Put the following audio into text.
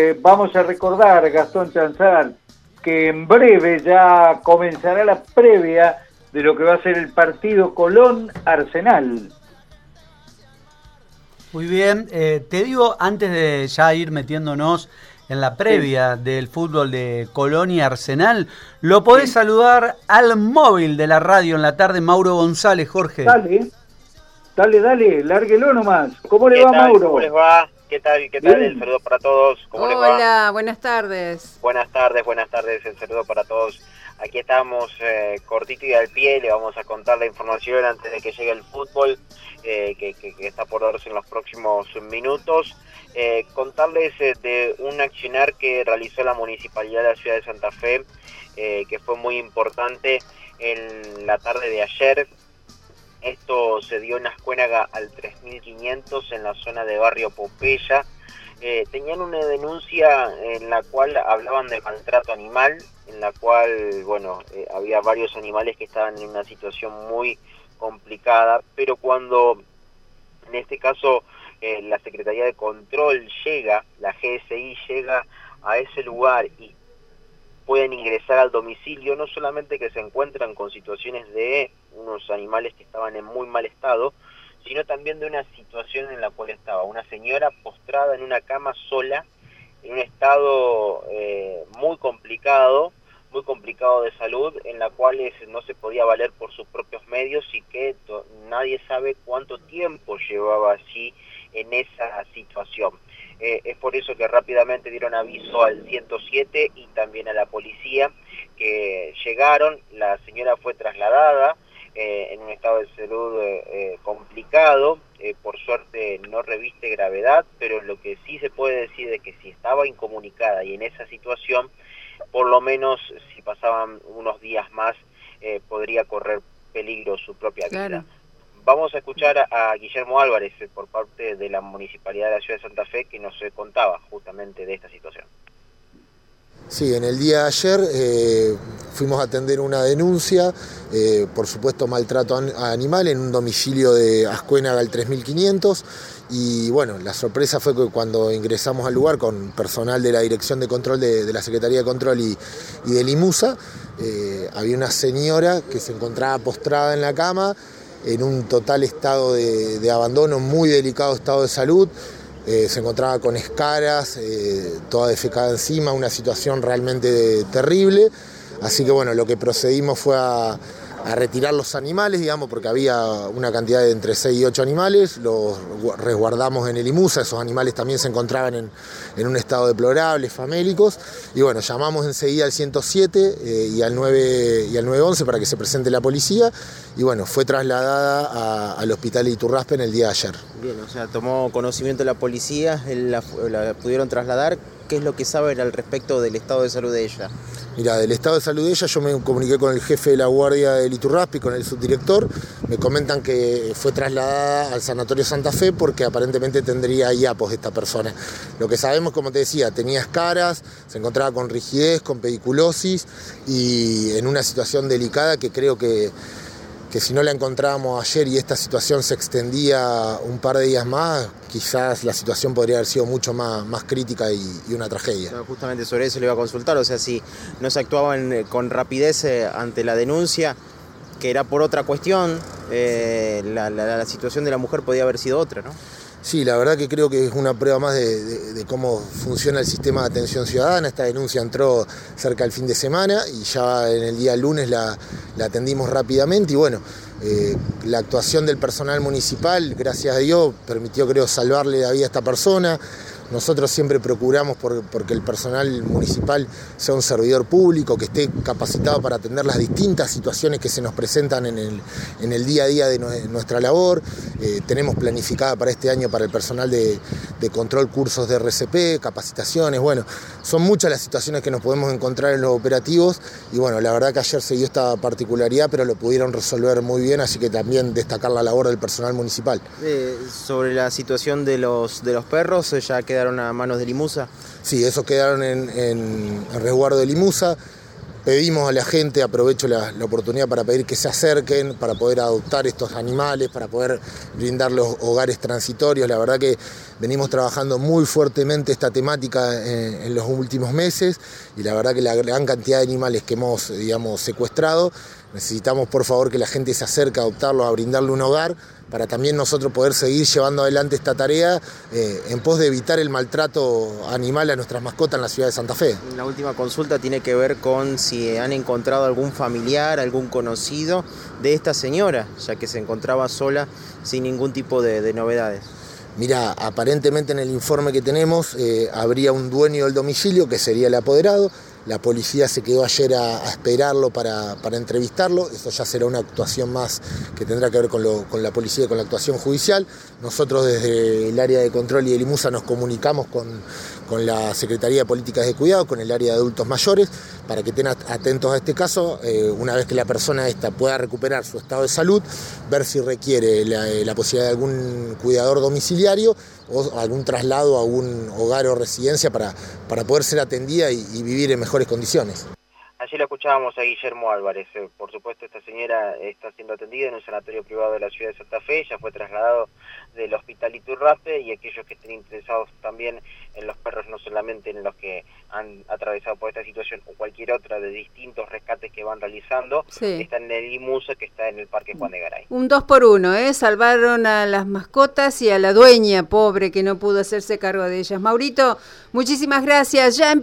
Eh, vamos a recordar, Gastón Chanzar, que en breve ya comenzará la previa de lo que va a ser el partido Colón-Arsenal. Muy bien, eh, te digo, antes de ya ir metiéndonos en la previa del fútbol de Colón y Arsenal, lo podés saludar al móvil de la radio en la tarde, Mauro González, Jorge. Dale, dale, dale, lárguelo nomás. ¿Cómo le va, Mauro? ¿Cómo les va? ¿Qué tal? ¿Qué tal? El saludo para todos. ¿Cómo Hola, buenas tardes. Buenas tardes, buenas tardes. El saludo para todos. Aquí estamos eh, cortito y al pie. Le vamos a contar la información antes de que llegue el fútbol, eh, que, está por darse en los próximos minutos. Eh, contarles de un accionar que realizó la Municipalidad de la Ciudad de Santa Fe, que fue muy importante en la tarde de ayer. Esto se dio en Ascuénaga al 3500 en la zona de Barrio Popeya. Eh, tenían una denuncia en la cual hablaban de maltrato animal, en la cual, bueno, eh, había varios animales que estaban en una situación muy complicada, pero cuando, en este caso, eh, la Secretaría de Control llega, la GSI llega a ese lugar y pueden ingresar al domicilio, no solamente que se encuentran con situaciones de unos animales que estaban en muy mal estado, sino también de una situación en la cual estaba una señora postrada en una cama sola, en un estado eh, muy complicado, muy complicado de salud, en la cual no se podía valer por sus propios medios y que nadie sabe cuánto tiempo llevaba así en esa situación. Eh, es por eso que rápidamente dieron aviso al 107 y también a la policía que llegaron, la señora fue trasladada eh, en un estado de salud eh, complicado, por suerte no reviste gravedad, pero lo que sí se puede decir es que si estaba incomunicada y en esa situación, por lo menos si pasaban unos días más, podría correr peligro su propia vida. Vamos a escuchar a, Guillermo Álvarez eh, por parte de la Municipalidad de la Ciudad de Santa Fe que nos eh, contaba justamente de esta situación. Sí, en el día de ayer eh, fuimos a atender una denuncia por supuesto maltrato a animal en un domicilio de Ascuénaga al 3500 y bueno, la sorpresa fue que cuando ingresamos al lugar con personal de la Dirección de Control de, la Secretaría de Control y, y del IMUSA, había una señora que se encontraba postrada en la cama en un total estado de, abandono, muy delicado estado de salud. Eh, se encontraba con escaras, eh, toda defecada encima, una situación realmente terrible. Así que bueno, lo que procedimos fue a, a retirar los animales, digamos, porque había una cantidad de entre 6 y 8 animales, los resguardamos en el IMUSA, esos animales también se encontraban en, un estado deplorable, famélicos, y bueno, llamamos enseguida al 107 eh, y, al 9, y al 911 para que se presente la policía, y bueno, fue trasladada al hospital Iturraspe en el día de ayer. Bien, o sea, tomó conocimiento la policía, la, la pudieron trasladar, ¿qué es lo que saben al respecto del estado de salud de ella? Mira, del estado de salud de ella yo me comuniqué con el jefe de la guardia del Iturraspi, con el subdirector, me comentan que fue trasladada al Sanatorio Santa Fe porque aparentemente tendría IAPOS esta persona. Lo que sabemos, como te decía, tenía escaras, se encontraba con rigidez, con pediculosis y en una situación delicada que creo que que si no la encontrábamos ayer y esta situación se extendía un par de días más, quizás la situación podría haber sido mucho más, más crítica y, una tragedia. justamente sobre eso le iba a consultar, o sea, si no se actuaba con rapidez eh, ante la denuncia, que era por otra cuestión, eh, la situación de la mujer podía haber sido otra, ¿no? Sí, la verdad que creo que es una prueba más de, cómo funciona el sistema de atención ciudadana. Esta denuncia entró cerca del fin de semana y ya en el día lunes la, atendimos rápidamente y bueno, eh, la actuación del personal municipal, gracias a Dios, permitió creo salvarle la vida a esta persona. Nosotros siempre procuramos por, porque el personal municipal sea un servidor público, que esté capacitado para atender las distintas situaciones que se nos presentan en el, día a día de nuestra labor. Eh, tenemos planificada para este año para el personal de, control cursos de RCP, capacitaciones, bueno, son muchas las situaciones que nos podemos encontrar en los operativos y bueno, la verdad que ayer se dio esta particularidad, pero lo pudieron resolver muy bien, así que también destacar la labor del personal municipal. Eh, sobre la situación de los, de los perros, ya queda quedaron a manos de Limusa? Sí, esos quedaron en, resguardo de Limusa. pedimos a la gente, aprovecho la, oportunidad para pedir que se acerquen, para poder adoptar estos animales, para poder brindar los hogares transitorios. La verdad que venimos trabajando muy fuertemente esta temática en, los últimos meses y la verdad que la gran cantidad de animales que hemos, digamos, secuestrado, necesitamos por favor que la gente se acerque a adoptarlos, a brindarle un hogar para también nosotros poder seguir llevando adelante esta tarea eh, en pos de evitar el maltrato animal a nuestras mascotas en la ciudad de Santa Fe. La última consulta tiene que ver con si han encontrado algún familiar, algún conocido de esta señora, ya que se encontraba sola sin ningún tipo de, novedades. Mira, aparentemente en el informe que tenemos eh, habría un dueño del domicilio que sería el apoderado, la policía se quedó ayer a, esperarlo para, entrevistarlo. Eso ya será una actuación más que tendrá que ver con, la policía y con la actuación judicial. Nosotros desde el área de control y de Limusa nos comunicamos con, la Secretaría de Políticas de Cuidado, con el área de adultos mayores, para que estén atentos a este caso. Eh, una vez que la persona esta pueda recuperar su estado de salud, ver si requiere la posibilidad de algún cuidador domiciliario o algún traslado a un hogar o residencia para, para poder ser atendida y, vivir en mejores condiciones. Escuchábamos a Guillermo Álvarez. Eh, por supuesto, esta señora está siendo atendida en un sanatorio privado de la ciudad de Santa Fe. Ya fue trasladado del hospital Iturrape y aquellos que estén interesados también en los perros, no solamente en los que han atravesado por esta situación o cualquier otra de distintos rescates que van realizando, están en el IMUSA que está en el Parque Juan de Garay. Un dos por uno, ¿eh? Salvaron a las mascotas y a la dueña pobre que no pudo hacerse cargo de ellas. Maurito, muchísimas gracias. Ya